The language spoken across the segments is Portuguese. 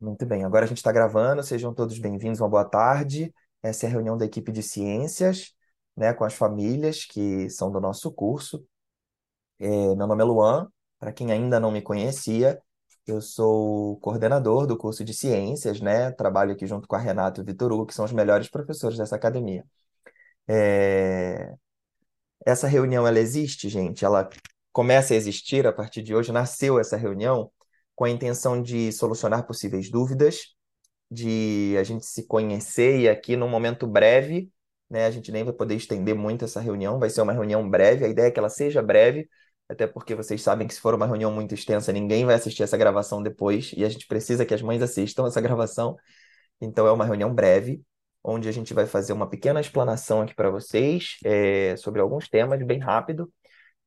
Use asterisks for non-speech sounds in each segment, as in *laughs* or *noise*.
Muito bem, agora a gente está gravando, sejam todos bem-vindos, uma boa tarde. Essa é a reunião da equipe de ciências, né, com as famílias que são do nosso curso. É, meu nome é Luan, para quem ainda não me conhecia, eu sou coordenador do curso de ciências, né, trabalho aqui junto com a Renata e o Vitor Hugo, que são os melhores professores dessa academia. É, Essa reunião, ela existe, gente, ela começa a existir a partir de hoje, nasceu essa reunião com a intenção de solucionar possíveis dúvidas, de a gente se conhecer e aqui num momento breve, né, a gente nem vai poder estender muito essa reunião, vai ser uma reunião breve, a ideia é que ela seja breve, até porque vocês sabem que se for uma reunião muito extensa, ninguém vai assistir essa gravação depois, e a gente precisa que as mães assistam essa gravação. Então é uma reunião breve, onde a gente vai fazer uma pequena explanação aqui para vocês, é, sobre alguns temas, bem rápido.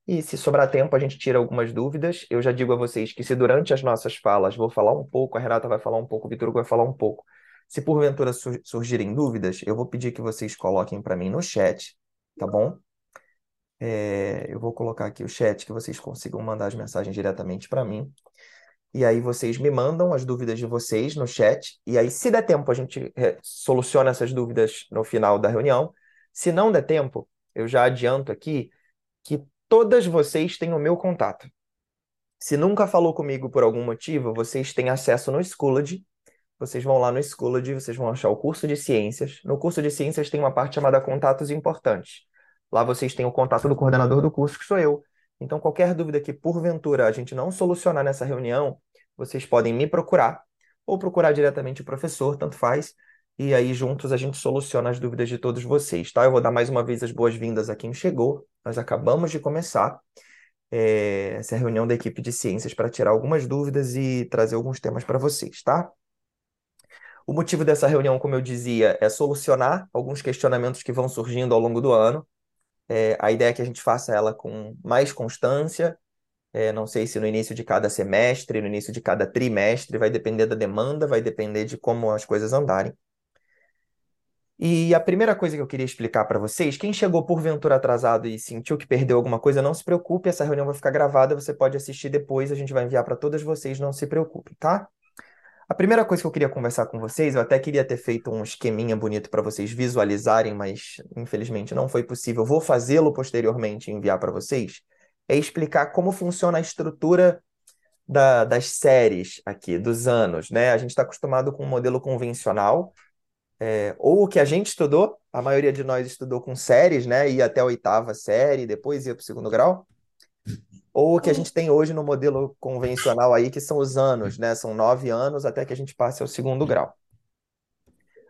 E se sobrar tempo, a gente tira algumas dúvidas. Eu já digo a vocês que se durante as nossas falas vou falar um pouco, a Renata vai falar um pouco, o Vitor vai falar um pouco. Se porventura sur- surgirem dúvidas, eu vou pedir que vocês coloquem para mim no chat, tá bom? É, eu vou colocar aqui o chat, que vocês consigam mandar as mensagens diretamente para mim. E aí vocês me mandam as dúvidas de vocês no chat. E aí, se der tempo, a gente é, soluciona essas dúvidas no final da reunião. Se não der tempo, eu já adianto aqui que todas vocês têm o meu contato. Se nunca falou comigo por algum motivo, vocês têm acesso no Schoology. Vocês vão lá no Schoology, vocês vão achar o curso de ciências. No curso de ciências tem uma parte chamada Contatos Importantes. Lá vocês têm o contato do coordenador do curso, que sou eu. Então, qualquer dúvida que porventura a gente não solucionar nessa reunião, vocês podem me procurar ou procurar diretamente o professor, tanto faz. E aí, juntos, a gente soluciona as dúvidas de todos vocês, tá? Eu vou dar mais uma vez as boas-vindas a quem chegou. Nós acabamos de começar é, essa reunião da equipe de ciências para tirar algumas dúvidas e trazer alguns temas para vocês, tá? O motivo dessa reunião, como eu dizia, é solucionar alguns questionamentos que vão surgindo ao longo do ano. É, a ideia é que a gente faça ela com mais constância. É, não sei se no início de cada semestre, no início de cada trimestre, vai depender da demanda, vai depender de como as coisas andarem. E a primeira coisa que eu queria explicar para vocês, quem chegou porventura atrasado e sentiu que perdeu alguma coisa, não se preocupe, essa reunião vai ficar gravada, você pode assistir depois, a gente vai enviar para todas vocês, não se preocupem, tá? A primeira coisa que eu queria conversar com vocês, eu até queria ter feito um esqueminha bonito para vocês visualizarem, mas infelizmente não foi possível. Vou fazê-lo posteriormente e enviar para vocês. É explicar como funciona a estrutura da- das séries aqui, dos anos, né? A gente está acostumado com um modelo convencional, é, ou o que a gente estudou, a maioria de nós estudou com séries, né? Ia até a oitava série, depois ia para o segundo grau ou o que a gente tem hoje no modelo convencional aí, que são os anos, né? São nove anos até que a gente passe ao segundo grau.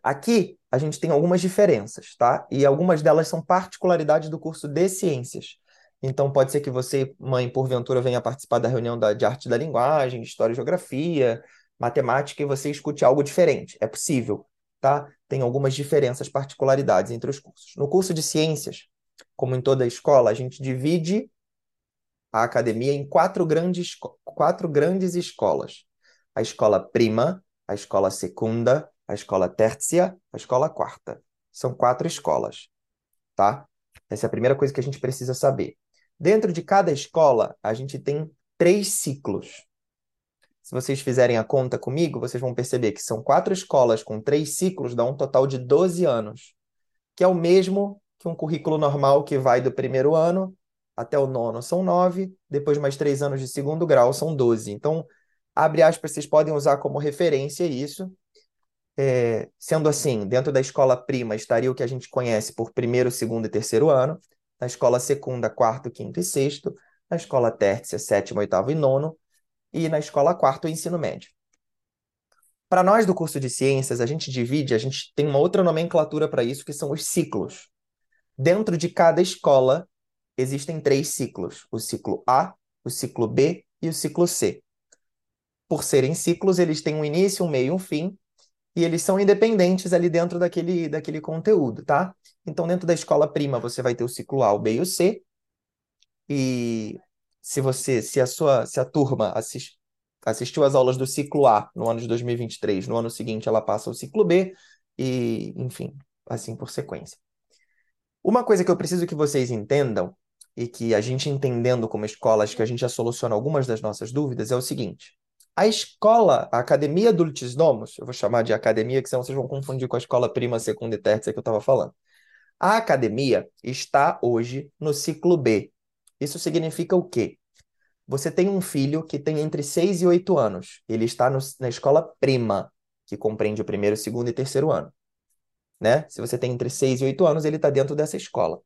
Aqui a gente tem algumas diferenças, tá? E algumas delas são particularidades do curso de ciências. Então pode ser que você, mãe, porventura, venha participar da reunião da, de arte da linguagem, de história e geografia, matemática, e você escute algo diferente. É possível, tá? Tem algumas diferenças, particularidades entre os cursos. No curso de ciências, como em toda escola, a gente divide a academia em quatro grandes, quatro grandes escolas. A escola prima, a escola secunda, a escola tercia, a escola quarta. São quatro escolas, tá? Essa é a primeira coisa que a gente precisa saber. Dentro de cada escola, a gente tem três ciclos. Se vocês fizerem a conta comigo, vocês vão perceber que são quatro escolas com três ciclos, dá um total de 12 anos, que é o mesmo que um currículo normal que vai do primeiro ano até o nono são nove, depois mais três anos de segundo grau são 12. Então, abre aspas, vocês podem usar como referência isso. É, sendo assim, dentro da escola prima estaria o que a gente conhece por primeiro, segundo e terceiro ano, na escola secunda, quarto, quinto e sexto, na escola tercia, sétimo, oitavo e nono, e na escola quarto, o ensino médio. Para nós do curso de ciências, a gente divide, a gente tem uma outra nomenclatura para isso, que são os ciclos. Dentro de cada escola, existem três ciclos: o ciclo A, o ciclo B e o ciclo C. Por serem ciclos, eles têm um início, um meio e um fim, e eles são independentes ali dentro daquele, daquele conteúdo, tá? Então, dentro da escola prima, você vai ter o ciclo A, o B e o C, e se você, se a sua, se a turma assis- assistiu às aulas do ciclo A no ano de 2023, no ano seguinte ela passa ao ciclo B, e, enfim, assim por sequência. Uma coisa que eu preciso que vocês entendam, e que a gente entendendo como escola, acho que a gente já soluciona algumas das nossas dúvidas, é o seguinte: A escola, a Academia Dulcis Nomos, eu vou chamar de academia, que senão vocês vão confundir com a escola prima, segunda e terça que eu estava falando. A academia está hoje no ciclo B. Isso significa o quê? Você tem um filho que tem entre 6 e 8 anos. Ele está no, na escola prima, que compreende o primeiro, segundo e terceiro ano. Né? Se você tem entre 6 e 8 anos, ele está dentro dessa escola.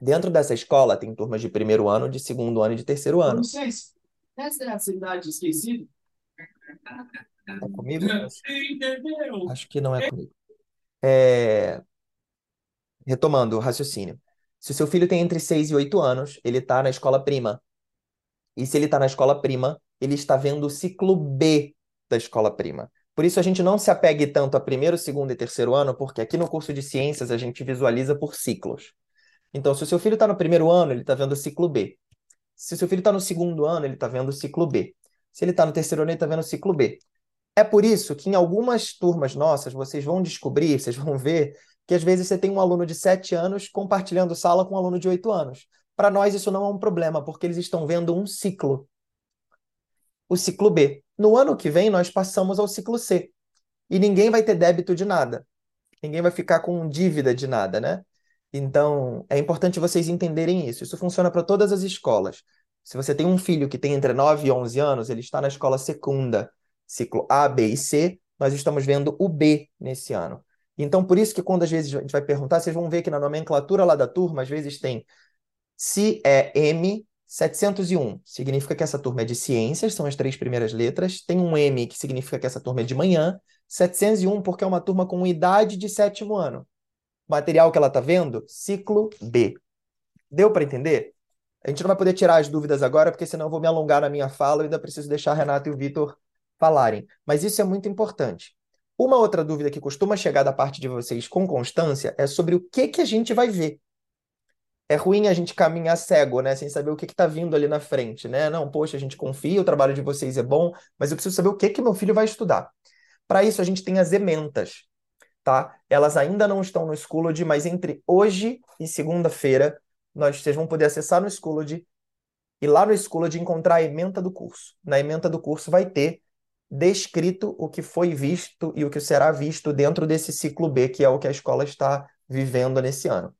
Dentro dessa escola tem turmas de primeiro ano, de segundo ano e de terceiro ano. Vocês, essa é a cidade esquecida? É comigo? Entendeu? Acho que não é comigo. É, Retomando o raciocínio. Se o seu filho tem entre 6 e 8 anos, ele está na escola prima. E se ele está na escola prima, ele está vendo o ciclo B da escola prima. Por isso a gente não se apegue tanto a primeiro, segundo e terceiro ano, porque aqui no curso de ciências a gente visualiza por ciclos. Então, se o seu filho está no primeiro ano, ele está vendo o ciclo B. Se o seu filho está no segundo ano, ele está vendo o ciclo B. Se ele está no terceiro ano, ele está vendo o ciclo B. É por isso que em algumas turmas nossas, vocês vão descobrir, vocês vão ver que às vezes você tem um aluno de 7 anos compartilhando sala com um aluno de 8 anos. Para nós isso não é um problema, porque eles estão vendo um ciclo. O ciclo B. No ano que vem, nós passamos ao ciclo C. E ninguém vai ter débito de nada. Ninguém vai ficar com dívida de nada, né? Então, é importante vocês entenderem isso. Isso funciona para todas as escolas. Se você tem um filho que tem entre 9 e 11 anos, ele está na escola secunda, ciclo A, B e C, nós estamos vendo o B nesse ano. Então, por isso que quando às vezes a gente vai perguntar, vocês vão ver que na nomenclatura lá da turma, às vezes tem se é M 701, significa que essa turma é de ciências, são as três primeiras letras. Tem um M que significa que essa turma é de manhã. 701 porque é uma turma com idade de sétimo ano. Material que ela está vendo, ciclo B. Deu para entender? A gente não vai poder tirar as dúvidas agora, porque senão eu vou me alongar na minha fala e ainda preciso deixar a Renata e o Vitor falarem. Mas isso é muito importante. Uma outra dúvida que costuma chegar da parte de vocês com constância é sobre o que que a gente vai ver. É ruim a gente caminhar cego, né? Sem saber o que está vindo ali na frente, né? Não, poxa, a gente confia, o trabalho de vocês é bom, mas eu preciso saber o que que meu filho vai estudar. Para isso, a gente tem as ementas, tá? Elas ainda não estão no Schoology, mas entre hoje e segunda-feira, nós, vocês vão poder acessar no Schoology e lá no Schoology encontrar a ementa do curso. Na ementa do curso vai ter descrito o que foi visto e o que será visto dentro desse ciclo B, que é o que a escola está vivendo nesse ano.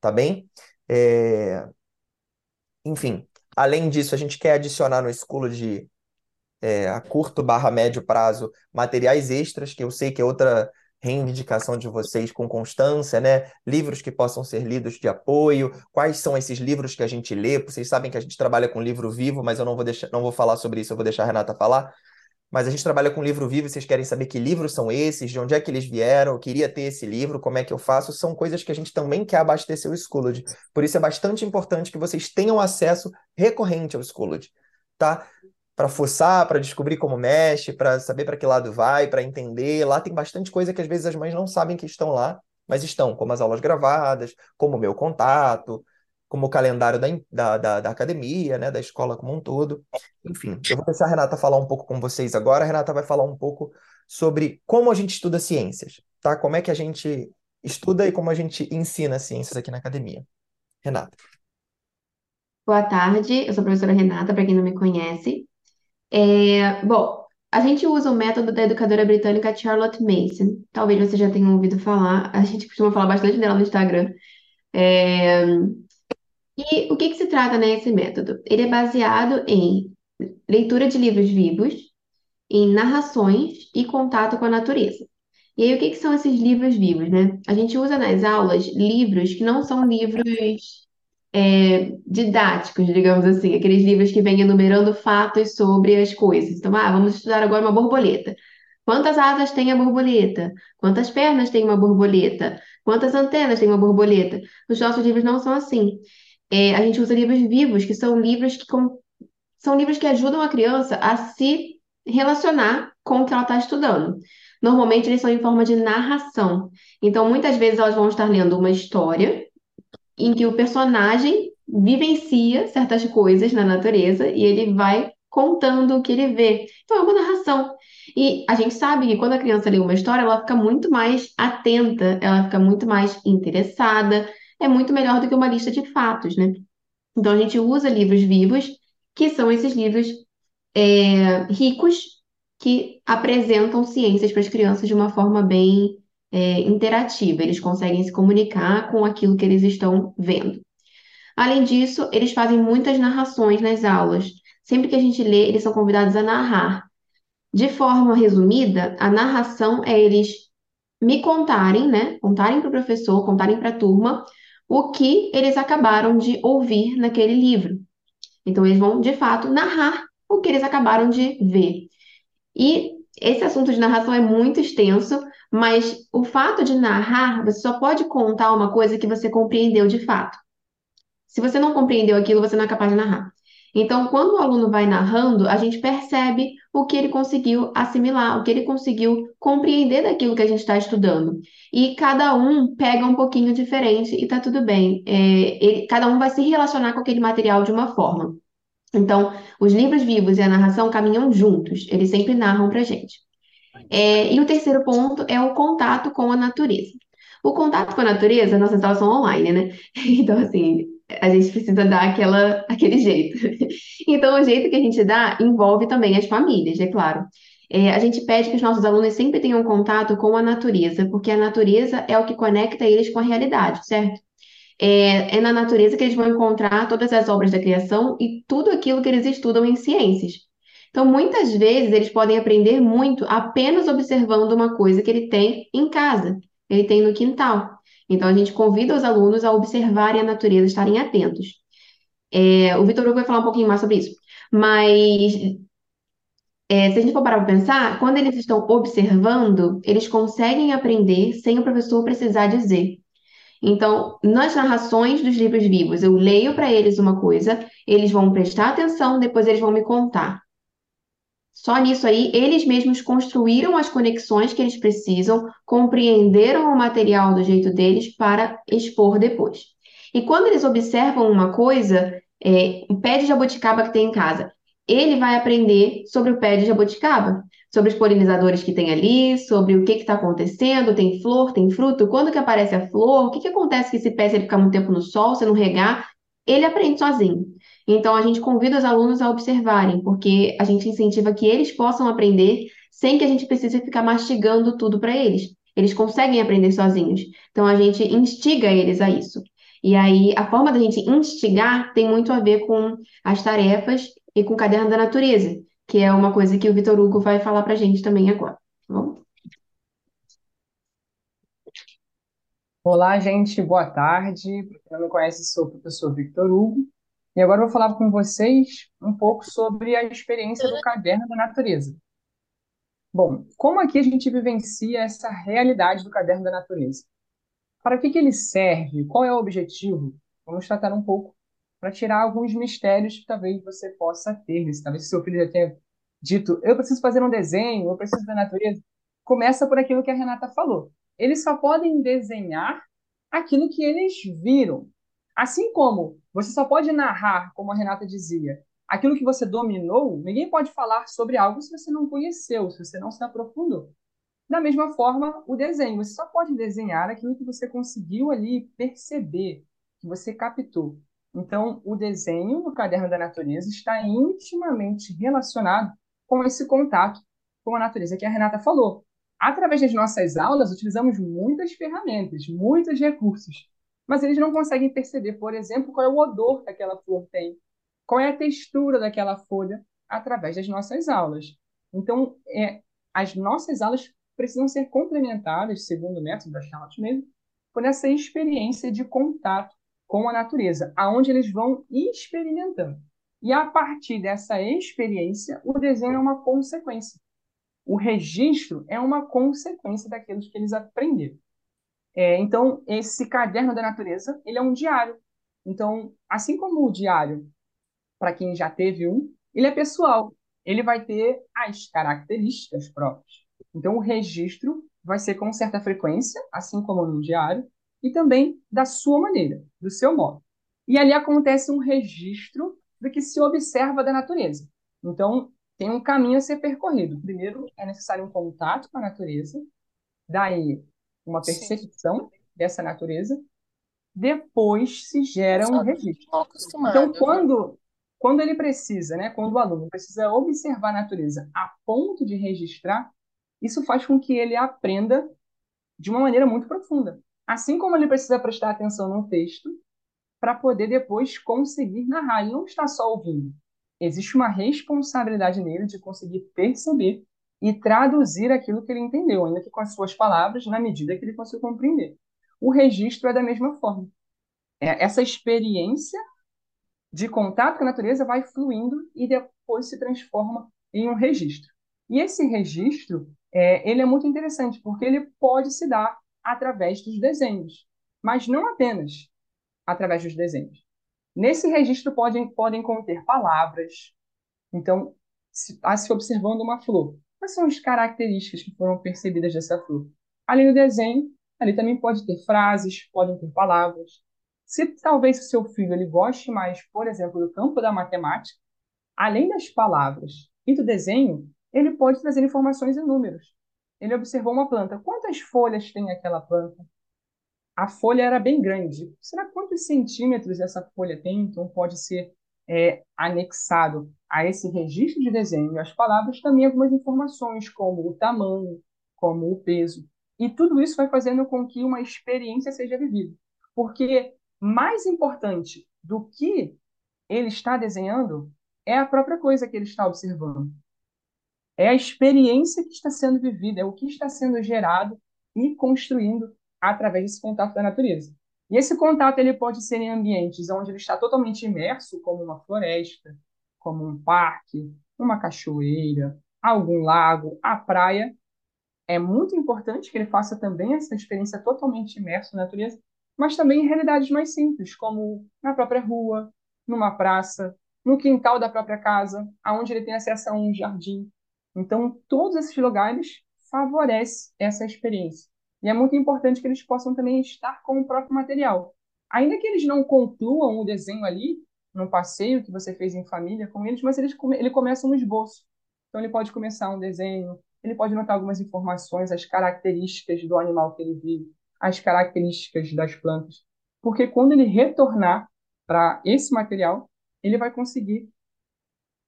Tá bem? É... Enfim, além disso, a gente quer adicionar no de é, a curto barra médio prazo materiais extras, que eu sei que é outra reivindicação de vocês com constância, né? Livros que possam ser lidos de apoio. Quais são esses livros que a gente lê? Vocês sabem que a gente trabalha com livro vivo, mas eu não vou deixar, não vou falar sobre isso, eu vou deixar a Renata falar mas a gente trabalha com livro vivo vocês querem saber que livros são esses, de onde é que eles vieram, eu queria ter esse livro, como é que eu faço, são coisas que a gente também quer abastecer o Schoology. Por isso é bastante importante que vocês tenham acesso recorrente ao Schoology, tá? Para fuçar, para descobrir como mexe, para saber para que lado vai, para entender. Lá tem bastante coisa que às vezes as mães não sabem que estão lá, mas estão, como as aulas gravadas, como o meu contato, como o calendário da, da, da, da, academia, né, da escola como um todo. Enfim, eu vou deixar a Renata falar um pouco com vocês agora. A Renata vai falar um pouco sobre como a gente estuda ciências, tá? Como é que a gente estuda e como a gente ensina ciências aqui na academia. Renata. Boa tarde, eu sou a professora Renata, para quem não me conhece. É, bom, a gente usa o método da educadora britânica Charlotte Mason. Talvez você já tenha ouvido falar, a gente costuma falar bastante dela no Instagram. É, e o que que se trata, né, método? Ele é baseado em leitura de livros vivos, em narrações e contato com a natureza. E aí, o que que são esses livros vivos, né? A gente usa nas aulas livros que não são livros é, didáticos, digamos assim, aqueles livros que vêm enumerando fatos sobre as coisas. Então, ah, vamos estudar agora uma borboleta. Quantas asas tem a borboleta? Quantas pernas tem uma borboleta? Quantas antenas tem uma borboleta? Os nossos livros não são assim. É, a gente usa livros vivos, que são livros que com- são livros que ajudam a criança a se relacionar com o que ela está estudando. Normalmente eles são em forma de narração. Então, muitas vezes elas vão estar lendo uma história em que o personagem vivencia certas coisas na natureza e ele vai contando o que ele vê. Então, é uma narração. E a gente sabe que quando a criança lê uma história, ela fica muito mais atenta, ela fica muito mais interessada, é muito melhor do que uma lista de fatos, né? Então a gente usa livros vivos, que são esses livros é, ricos que apresentam ciências para as crianças de uma forma bem é, interativa. Eles conseguem se comunicar com aquilo que eles estão vendo. Além disso, eles fazem muitas narrações nas aulas. Sempre que a gente lê, eles são convidados a narrar. De forma resumida, a narração é eles me contarem, né? Contarem para o professor, contarem para a turma o que eles acabaram de ouvir naquele livro. Então, eles vão, de fato, narrar o que eles acabaram de ver. E esse assunto de narração é muito extenso, mas o fato de narrar, você só pode contar uma coisa que você compreendeu de fato. Se você não compreendeu aquilo, você não é capaz de narrar. Então, quando o aluno vai narrando, a gente percebe o que ele conseguiu assimilar, o que ele conseguiu compreender daquilo que a gente está estudando. E cada um pega um pouquinho diferente e tá tudo bem. É, ele- cada um vai se relacionar com aquele material de uma forma. Então, os livros vivos e a narração caminham juntos, eles sempre narram para gente. É, e o terceiro ponto é o contato com a natureza. O contato com a natureza, nossas aulas são online, né? *laughs* Então, assim, a gente precisa dar aquela, aquele jeito. *laughs* Então, o jeito que a gente dá envolve também as famílias, é claro. É, a gente pede que os nossos alunos sempre tenham contato com a natureza, porque a natureza é o que conecta eles com a realidade, certo? É, é na natureza que eles vão encontrar todas as obras da criação e tudo aquilo que eles estudam em ciências. Então, muitas vezes, eles podem aprender muito apenas observando uma coisa que ele tem em casa, ele tem no quintal. Então, a gente convida os alunos a observarem a natureza, estarem atentos. É, o Vitor Hugo vai falar um pouquinho mais sobre isso. Mas, é, se a gente for parar para pensar, quando eles estão observando, eles conseguem aprender sem o professor precisar dizer. Então, nas narrações dos livros vivos, eu leio para eles uma coisa, eles vão prestar atenção, depois eles vão me contar. Só nisso aí, eles mesmos construíram as conexões que eles precisam, compreenderam o material do jeito deles para expor depois. E quando eles observam uma coisa, é, um pé de jabuticaba que tem em casa, ele vai aprender sobre o pé de jabuticaba, sobre os polinizadores que tem ali, sobre o que está acontecendo, tem flor, tem fruto, quando que aparece a flor, o que, que acontece que esse pé, se ele ficar muito tempo no sol, se não regar, ele aprende sozinho. Então, a gente convida os alunos a observarem, porque a gente incentiva que eles possam aprender sem que a gente precise ficar mastigando tudo para eles. Eles conseguem aprender sozinhos. Então, a gente instiga eles a isso. E aí, a forma da gente instigar tem muito a ver com as tarefas e com o caderno da natureza, que é uma coisa que o Vitor Hugo vai falar para a gente também agora. Tá bom? Olá, gente, boa tarde. Para quem não me conhece, sou o professor Victor Hugo. E agora eu vou falar com vocês um pouco sobre a experiência do Caderno da Natureza. Bom, como aqui a gente vivencia essa realidade do Caderno da Natureza? Para que que ele serve? Qual é o objetivo? Vamos tratar um pouco para tirar alguns mistérios que talvez você possa ter. Talvez seu filho já tenha dito, eu preciso fazer um desenho, eu preciso da natureza. Começa por aquilo que a Renata falou. Eles só podem desenhar aquilo que eles viram. Assim como você só pode narrar, como a Renata dizia, aquilo que você dominou, ninguém pode falar sobre algo se você não conheceu, se você não se aprofundou. Da mesma forma, o desenho. Você só pode desenhar aquilo que você conseguiu ali perceber, que você captou. Então, o desenho no caderno da natureza está intimamente relacionado com esse contato com a natureza que a Renata falou. Através das nossas aulas, utilizamos muitas ferramentas, muitos recursos, mas eles não conseguem perceber, por exemplo, qual é o odor que aquela flor tem, qual é a textura daquela folha, através das nossas aulas. Então, é, as nossas aulas precisam ser complementadas, segundo o método da Charlotte mesmo, por essa experiência de contato com a natureza, aonde eles vão experimentando. E a partir dessa experiência, o desenho é uma consequência. O registro é uma consequência daquilo que eles aprenderam. É, então, esse caderno da natureza, ele é um diário. Então, assim como o diário, para quem já teve um, ele é pessoal. Ele vai ter as características próprias. Então, o registro vai ser com certa frequência, assim como no diário, e também da sua maneira, do seu modo. E ali acontece um registro do que se observa da natureza. Então, tem um caminho a ser percorrido. Primeiro, é necessário um contato com a natureza, daí uma percepção Sim. dessa natureza, depois se gera um registro. Então, quando quando ele precisa, né, quando o aluno precisa observar a natureza a ponto de registrar, isso faz com que ele aprenda de uma maneira muito profunda. Assim como ele precisa prestar atenção no texto para poder depois conseguir narrar. Ele não está só ouvindo. Existe uma responsabilidade nele de conseguir perceber e traduzir aquilo que ele entendeu, ainda que com as suas palavras, na medida que ele consiga compreender. O registro é da mesma forma. É, essa experiência de contato com a natureza vai fluindo e depois se transforma em um registro. E esse registro, é, ele é muito interessante, porque ele pode se dar através dos desenhos, mas não apenas através dos desenhos. Nesse registro podem, podem conter palavras. Então, se, a se observando uma flor, quais são as características que foram percebidas dessa flor? Além do desenho, ali também pode ter frases, podem ter palavras. Se talvez o seu filho ele goste mais, por exemplo, do campo da matemática, além das palavras e do desenho, ele pode trazer informações em números. Ele observou uma planta. Quantas folhas tem aquela planta? A folha era bem grande. Será quantos centímetros essa folha tem? Então pode ser é, anexado a esse registro de desenho as palavras também algumas informações, como o tamanho, como o peso. E tudo isso vai fazendo com que uma experiência seja vivida. Porque mais importante do que ele está desenhando é a própria coisa que ele está observando. É a experiência que está sendo vivida, é o que está sendo gerado e construindo através desse contato da natureza. E esse contato ele pode ser em ambientes onde ele está totalmente imerso, como uma floresta, como um parque, uma cachoeira, algum lago, a praia. É muito importante que ele faça também essa experiência totalmente imerso na natureza, mas também em realidades mais simples, como na própria rua, numa praça, no quintal da própria casa, aonde ele tem acesso a um jardim, então, todos esses lugares favorecem essa experiência. E é muito importante que eles possam também estar com o próprio material. Ainda que eles não concluam o desenho ali, no passeio que você fez em família com eles, mas eles, ele começa um esboço. Então, ele pode começar um desenho, ele pode notar algumas informações, as características do animal que ele vive, as características das plantas. Porque quando ele retornar para esse material, ele vai conseguir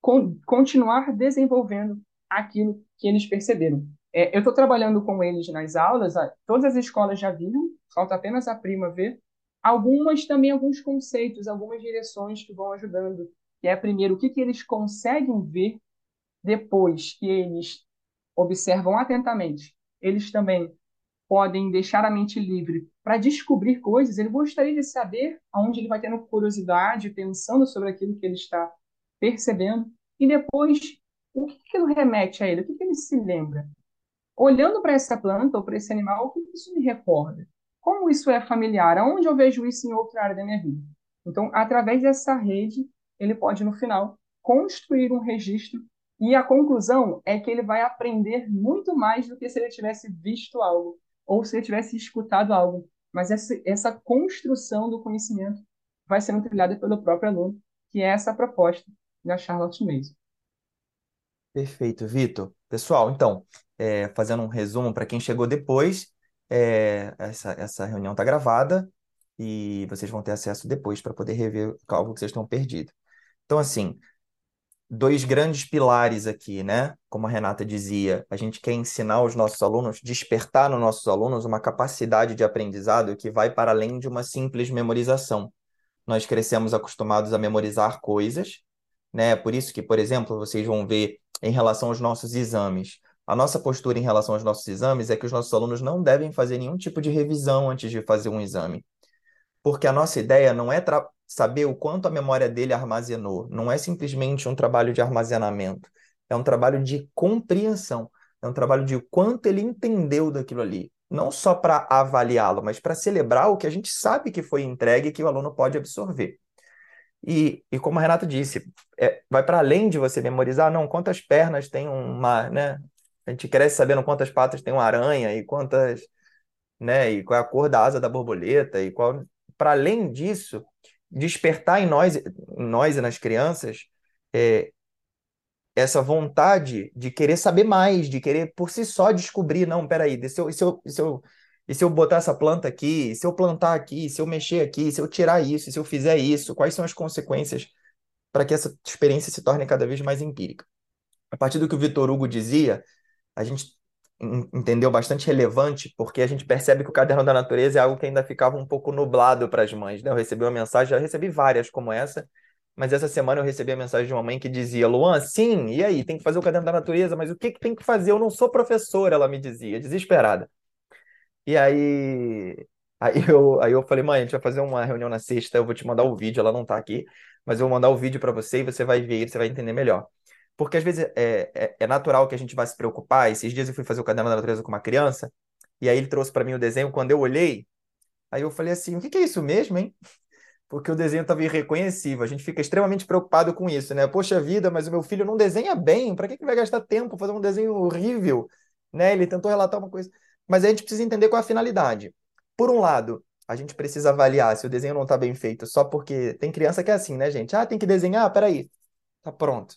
con continuar desenvolvendo aquilo que eles perceberam. É, eu estou trabalhando com eles nas aulas, todas as escolas já viram, falta apenas a prima ver. Algumas também, alguns conceitos, algumas direções que vão ajudando. Que é, primeiro, o que, que eles conseguem ver depois que eles observam atentamente. Eles também podem deixar a mente livre para descobrir coisas. Ele gostaria de saber aonde ele vai tendo curiosidade, pensando sobre aquilo que ele está percebendo. E depois o que aquilo remete a ele? O que ele se lembra? Olhando para essa planta ou para esse animal, o que isso me recorda? Como isso é familiar? Aonde eu vejo isso em outra área da minha vida? Então, através dessa rede, ele pode, no final, construir um registro e a conclusão é que ele vai aprender muito mais do que se ele tivesse visto algo ou se ele tivesse escutado algo. Mas essa, essa construção do conhecimento vai sendo trilhada pelo próprio aluno, que é essa proposta da Charlotte Mason. Perfeito, Vitor. Pessoal, então, é, fazendo um resumo para quem chegou depois, é, essa, essa reunião está gravada e vocês vão ter acesso depois para poder rever algo que vocês estão perdido. Então, assim, dois grandes pilares aqui, né? Como a Renata dizia, a gente quer ensinar os nossos alunos, despertar nos nossos alunos uma capacidade de aprendizado que vai para além de uma simples memorização. Nós crescemos acostumados a memorizar coisas, né? Por isso que, por exemplo, vocês vão ver em relação aos nossos exames. A nossa postura em relação aos nossos exames é que os nossos alunos não devem fazer nenhum tipo de revisão antes de fazer um exame. Porque a nossa ideia não é saber o quanto a memória dele armazenou, não é simplesmente um trabalho de armazenamento, é um trabalho de compreensão, é um trabalho de quanto ele entendeu daquilo ali. Não só para avaliá-lo, mas para celebrar o que a gente sabe que foi entregue e que o aluno pode absorver. E, e como a Renata disse, é, vai para além de você memorizar, não, quantas pernas tem uma, né? A gente cresce sabendo quantas patas tem uma aranha e quantas, né? E qual é a cor da asa da borboleta e qual. Para além disso, despertar em nós, em nós e nas crianças, é, essa vontade de querer saber mais, de querer por si só descobrir, não, peraí, se eu, se eu, se eu e se eu botar essa planta aqui, se eu plantar aqui, se eu mexer aqui, se eu tirar isso, se eu fizer isso, quais são as consequências para que essa experiência se torne cada vez mais empírica. A partir do que o Vitor Hugo dizia, a gente entendeu bastante relevante, porque a gente percebe que o caderno da natureza é algo que ainda ficava um pouco nublado para as mães, né? Eu recebi uma mensagem, já recebi várias como essa, mas essa semana eu recebi a mensagem de uma mãe que dizia: Luan, sim, e aí? Tem que fazer o caderno da natureza, mas o que, que tem que fazer? Eu não sou professora, ela me dizia, desesperada. E aí, aí, eu, aí eu falei: mãe, a gente vai fazer uma reunião na sexta, eu vou te mandar o vídeo, ela não está aqui, mas eu vou mandar o vídeo para você e você vai ver, você vai entender melhor. Porque às vezes é, é, é natural que a gente vá se preocupar. Esses dias eu fui fazer o caderno da natureza com uma criança, e aí ele trouxe para mim o desenho. Quando eu olhei, aí eu falei assim: o que que é isso mesmo, hein? *laughs* porque o desenho estava irreconhecível. A gente fica extremamente preocupado com isso, né? Poxa vida, mas o meu filho não desenha bem, para que que vai gastar tempo fazer um desenho horrível? Né? Ele tentou relatar uma coisa. Mas a gente precisa entender qual é a finalidade. Por um lado, a gente precisa avaliar se o desenho não está bem feito só porque tem criança que é assim, né, gente? Ah, tem que desenhar? Peraí, tá pronto.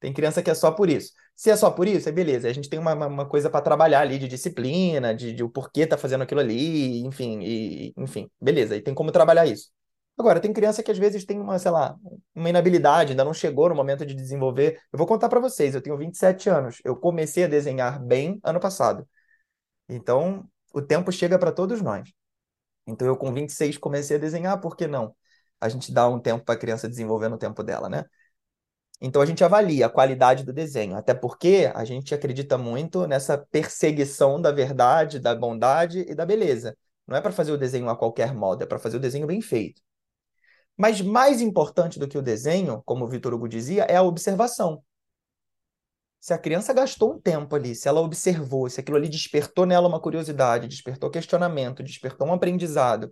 Tem criança que é só por isso. Se é só por isso, é beleza. A gente tem uma, uma coisa para trabalhar ali de disciplina, de, de o porquê tá fazendo aquilo ali, enfim, e, enfim, beleza. E tem como trabalhar isso. Agora, tem criança que às vezes tem uma, sei lá, uma inabilidade, ainda não chegou no momento de desenvolver. Eu vou contar para vocês, eu tenho 27 anos. Eu comecei a desenhar bem ano passado. Então, o tempo chega para todos nós. Então, eu com 26 comecei a desenhar, por que não? A gente dá um tempo para a criança desenvolver no tempo dela, né? Então, a gente avalia a qualidade do desenho, até porque a gente acredita muito nessa perseguição da verdade, da bondade e da beleza. Não é para fazer o desenho a qualquer modo, é para fazer o desenho bem feito. Mas mais importante do que o desenho, como o Vitor Hugo dizia, é a observação. Se a criança gastou um tempo ali, se ela observou, se aquilo ali despertou nela uma curiosidade, despertou questionamento, despertou um aprendizado.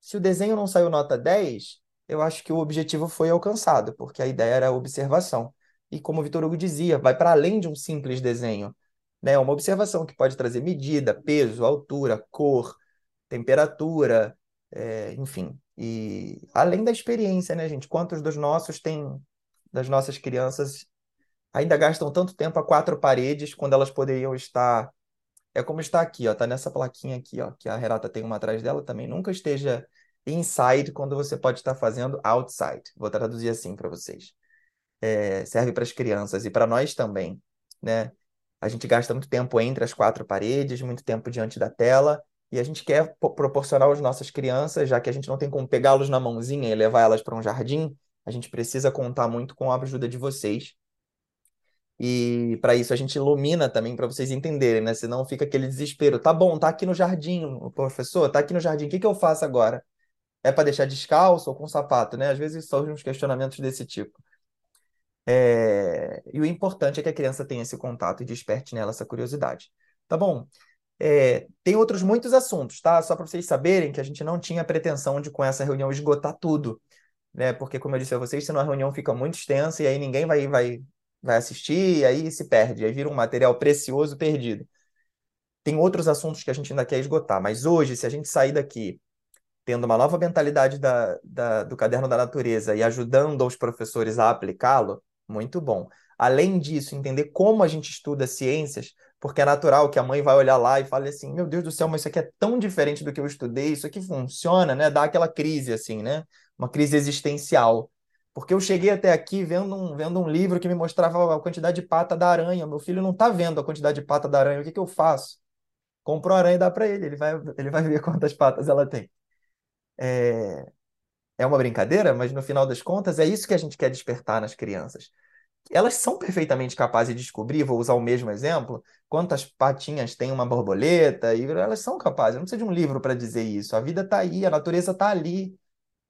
Se o desenho não saiu nota 10, eu acho que o objetivo foi alcançado, porque a ideia era a observação. E como o Vitor Hugo dizia, vai para além de um simples desenho. Né? Uma observação que pode trazer medida, peso, altura, cor, temperatura, é, enfim, e além da experiência, né, gente? Quantos dos nossos têm, das nossas crianças, ainda gastam tanto tempo a quatro paredes quando elas poderiam estar. É como está aqui, ó, tá nessa plaquinha aqui, ó, que a Renata tem uma atrás dela também. Nunca esteja inside quando você pode estar fazendo outside. Vou traduzir assim para vocês. É, serve para as crianças e para nós também, né? A gente gasta muito tempo entre as quatro paredes, muito tempo diante da tela, e a gente quer proporcionar às nossas crianças, já que a gente não tem como pegá-los na mãozinha e levar elas para um jardim, a gente precisa contar muito com a ajuda de vocês. E para isso a gente ilumina também para vocês entenderem, né? Senão fica aquele desespero. Tá bom, tá aqui no jardim, professor, tá aqui no jardim, o que que eu faço agora? É para deixar descalço ou com sapato, né? Às vezes surgem uns questionamentos desse tipo. É... E o importante é que a criança tenha esse contato e desperte nela essa curiosidade. Tá bom? É, tem outros muitos assuntos, tá? Só para vocês saberem que a gente não tinha pretensão de, com essa reunião, esgotar tudo, né? Porque, como eu disse a vocês, senão a reunião fica muito extensa e aí ninguém vai, vai, vai assistir e aí se perde, aí vira um material precioso perdido. Tem outros assuntos que a gente ainda quer esgotar, mas hoje, se a gente sair daqui tendo uma nova mentalidade da, da, do caderno da natureza e ajudando os professores a aplicá-lo, muito bom. Além disso, entender como a gente estuda ciências porque é natural que a mãe vai olhar lá e fale assim: meu Deus do céu, mas isso aqui é tão diferente do que eu estudei, isso aqui funciona, né? Dá aquela crise, assim, né? Uma crise existencial. Porque eu cheguei até aqui vendo um, vendo um livro que me mostrava a quantidade de pata da aranha. Meu filho não está vendo a quantidade de pata da aranha. O que, que eu faço? Compro a aranha e dá para ele. Ele vai, ele vai ver *laughs* quantas patas ela tem. É, é uma brincadeira, mas no final das contas é isso que a gente quer despertar nas crianças elas são perfeitamente capazes de descobrir, vou usar o mesmo exemplo, quantas patinhas tem uma borboleta, e elas são capazes, não precisa de um livro para dizer isso. A vida está aí, a natureza está ali.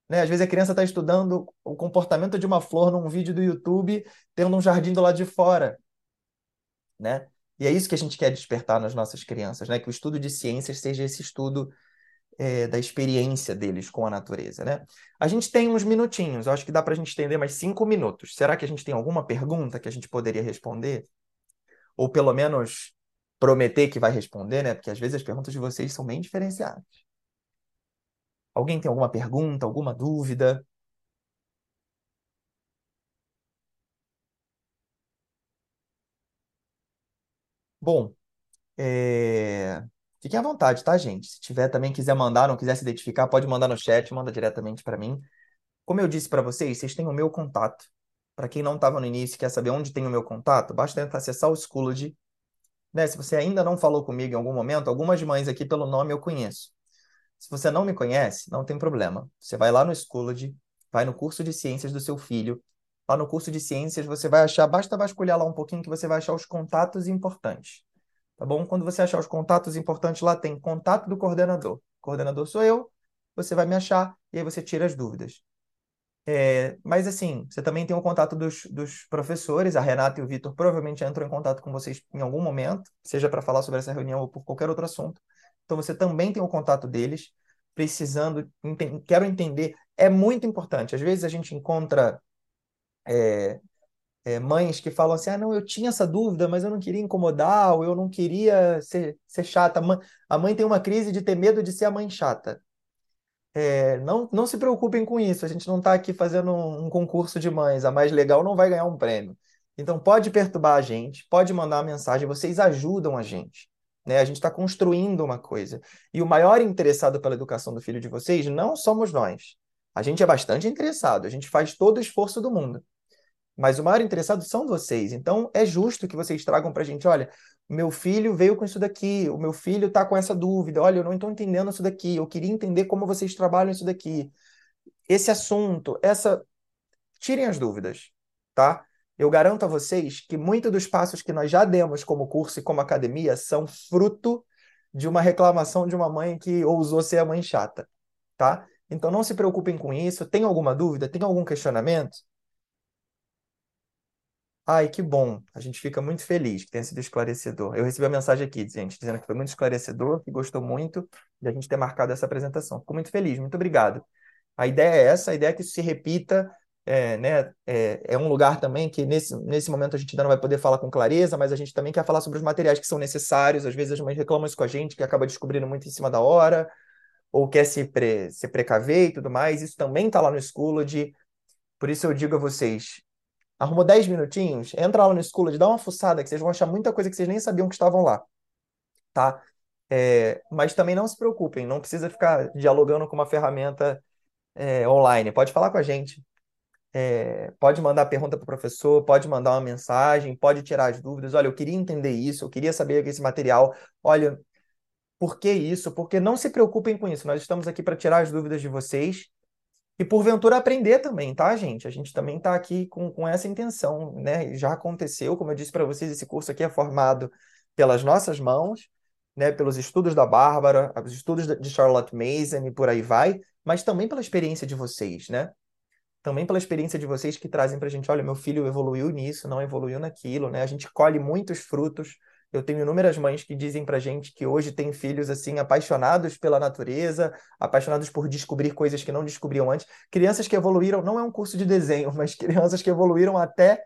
Né? Às vezes a criança está estudando o comportamento de uma flor num vídeo do YouTube, tendo um jardim do lado de fora. Né? E é isso que a gente quer despertar nas nossas crianças, né? Que o estudo de ciências seja esse estudo é, da experiência deles com a natureza, né? A gente tem uns minutinhos, eu acho que dá para a gente estender mais cinco minutos. Será que a gente tem alguma pergunta que a gente poderia responder? Ou pelo menos prometer que vai responder, né? Porque às vezes as perguntas de vocês são bem diferenciadas. Alguém tem alguma pergunta, alguma dúvida? Bom, é... Fiquem à vontade, tá, gente? Se tiver também quiser mandar, não quiser se identificar, pode mandar no chat, manda diretamente para mim. Como eu disse para vocês, vocês têm o meu contato. Para quem não estava no início e quer saber onde tem o meu contato, basta acessar o Schoology. Né? Se você ainda não falou comigo em algum momento, algumas mães aqui pelo nome eu conheço. Se você não me conhece, não tem problema. Você vai lá no Schoology, vai no curso de ciências do seu filho. Lá no curso de ciências você vai achar, basta vasculhar lá um pouquinho que você vai achar os contatos importantes. Tá bom? Quando você achar os contatos importantes, lá tem contato do coordenador. Coordenador sou eu, você vai me achar e aí você tira as dúvidas. É, mas assim, você também tem o contato dos, dos professores, a Renata e o Vitor provavelmente entram em contato com vocês em algum momento, seja para falar sobre essa reunião ou por qualquer outro assunto. Então você também tem o contato deles, precisando, quero entender, é muito importante. Às vezes a gente encontra é, é, mães que falam assim: ah, não, eu tinha essa dúvida, mas eu não queria incomodar, ou eu não queria ser, ser chata. A mãe tem uma crise de ter medo de ser a mãe chata. É, não, não se preocupem com isso, a gente não está aqui fazendo um, um concurso de mães, a mais legal não vai ganhar um prêmio. Então pode perturbar a gente, pode mandar uma mensagem, vocês ajudam a gente. Né? A gente está construindo uma coisa. E o maior interessado pela educação do filho de vocês não somos nós. A gente é bastante interessado, a gente faz todo o esforço do mundo. Mas o maior interessado são vocês. Então é justo que vocês tragam para a gente: olha, meu filho veio com isso daqui, o meu filho está com essa dúvida, olha, eu não estou entendendo isso daqui, eu queria entender como vocês trabalham isso daqui. Esse assunto, essa. Tirem as dúvidas, tá? Eu garanto a vocês que muitos dos passos que nós já demos como curso e como academia são fruto de uma reclamação de uma mãe que ousou ser a mãe chata, tá? Então não se preocupem com isso. Tem alguma dúvida? Tem algum questionamento? Ai, que bom. A gente fica muito feliz que tenha sido esclarecedor. Eu recebi a mensagem aqui, gente, dizendo que foi muito esclarecedor, que gostou muito de a gente ter marcado essa apresentação. Fico muito feliz, muito obrigado. A ideia é essa, a ideia é que isso se repita. É, né, é, é um lugar também que nesse, nesse momento a gente ainda não vai poder falar com clareza, mas a gente também quer falar sobre os materiais que são necessários. Às vezes as mães reclamam isso com a gente, que acaba descobrindo muito em cima da hora, ou quer se, pre, se precaver e tudo mais. Isso também está lá no Schoology. Por isso eu digo a vocês, Arrumou 10 minutinhos? Entra lá no Schoology, dá uma fuçada, que vocês vão achar muita coisa que vocês nem sabiam que estavam lá. Tá? É, mas também não se preocupem, não precisa ficar dialogando com uma ferramenta é, online. Pode falar com a gente. É, pode mandar pergunta para o professor, pode mandar uma mensagem, pode tirar as dúvidas. Olha, eu queria entender isso, eu queria saber esse material. Olha, por que isso? Porque não se preocupem com isso. Nós estamos aqui para tirar as dúvidas de vocês e porventura aprender também, tá, gente? A gente também está aqui com, com essa intenção, né? Já aconteceu, como eu disse para vocês, esse curso aqui é formado pelas nossas mãos, né? Pelos estudos da Bárbara, os estudos de Charlotte Mason e por aí vai, mas também pela experiência de vocês, né? Também pela experiência de vocês que trazem para a gente, olha, meu filho evoluiu nisso, não evoluiu naquilo, né? A gente colhe muitos frutos eu tenho inúmeras mães que dizem pra gente que hoje têm filhos assim apaixonados pela natureza, apaixonados por descobrir coisas que não descobriam antes. Crianças que evoluíram, não é um curso de desenho, mas *laughs* crianças que evoluíram até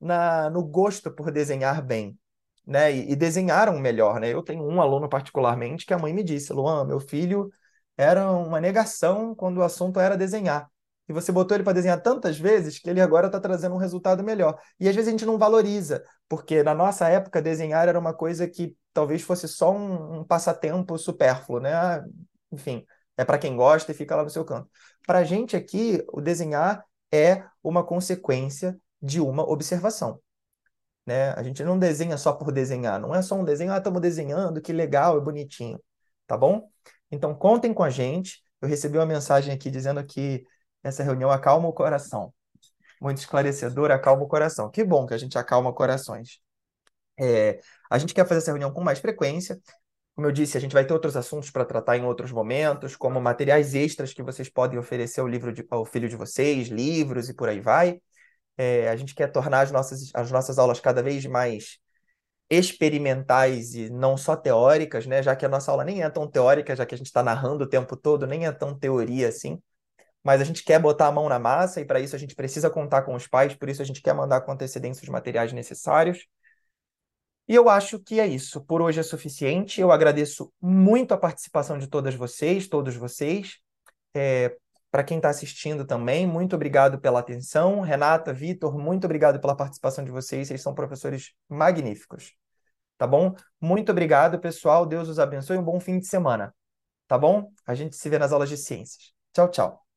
na, no gosto por desenhar bem, né? E, e desenharam melhor, né? Eu tenho um aluno particularmente que a mãe me disse, Luan, meu filho era uma negação quando o assunto era desenhar e você botou ele para desenhar tantas vezes que ele agora está trazendo um resultado melhor. E às vezes a gente não valoriza, porque na nossa época desenhar era uma coisa que talvez fosse só um, um passatempo supérfluo, né? Ah, enfim, é para quem gosta e fica lá no seu canto. Para a gente aqui, o desenhar é uma consequência de uma observação. Né? A gente não desenha só por desenhar, não é só um desenho, ah, estamos desenhando, que legal, é bonitinho, tá bom? Então contem com a gente. Eu recebi uma mensagem aqui dizendo que essa reunião acalma o coração. Muito esclarecedor, acalma o coração. Que bom que a gente acalma corações. É, a gente quer fazer essa reunião com mais frequência. Como eu disse, a gente vai ter outros assuntos para tratar em outros momentos, como materiais extras que vocês podem oferecer ao, livro de, ao filho de vocês, livros e por aí vai. É, a gente quer tornar as nossas, as nossas aulas cada vez mais experimentais e não só teóricas, né? Já que a nossa aula nem é tão teórica, já que a gente está narrando o tempo todo, nem é tão teoria assim mas a gente quer botar a mão na massa e para isso a gente precisa contar com os pais, por isso a gente quer mandar com antecedência os materiais necessários. E eu acho que é isso. Por hoje é suficiente. Eu agradeço muito a participação de todas vocês, todos vocês. É, para quem está assistindo também, muito obrigado pela atenção. Renata, Vitor, muito obrigado pela participação de vocês. Vocês são professores magníficos. Tá bom? Muito obrigado, pessoal. Deus os abençoe. Um bom fim de semana. Tá bom? A gente se vê nas aulas de ciências. Tchau, tchau.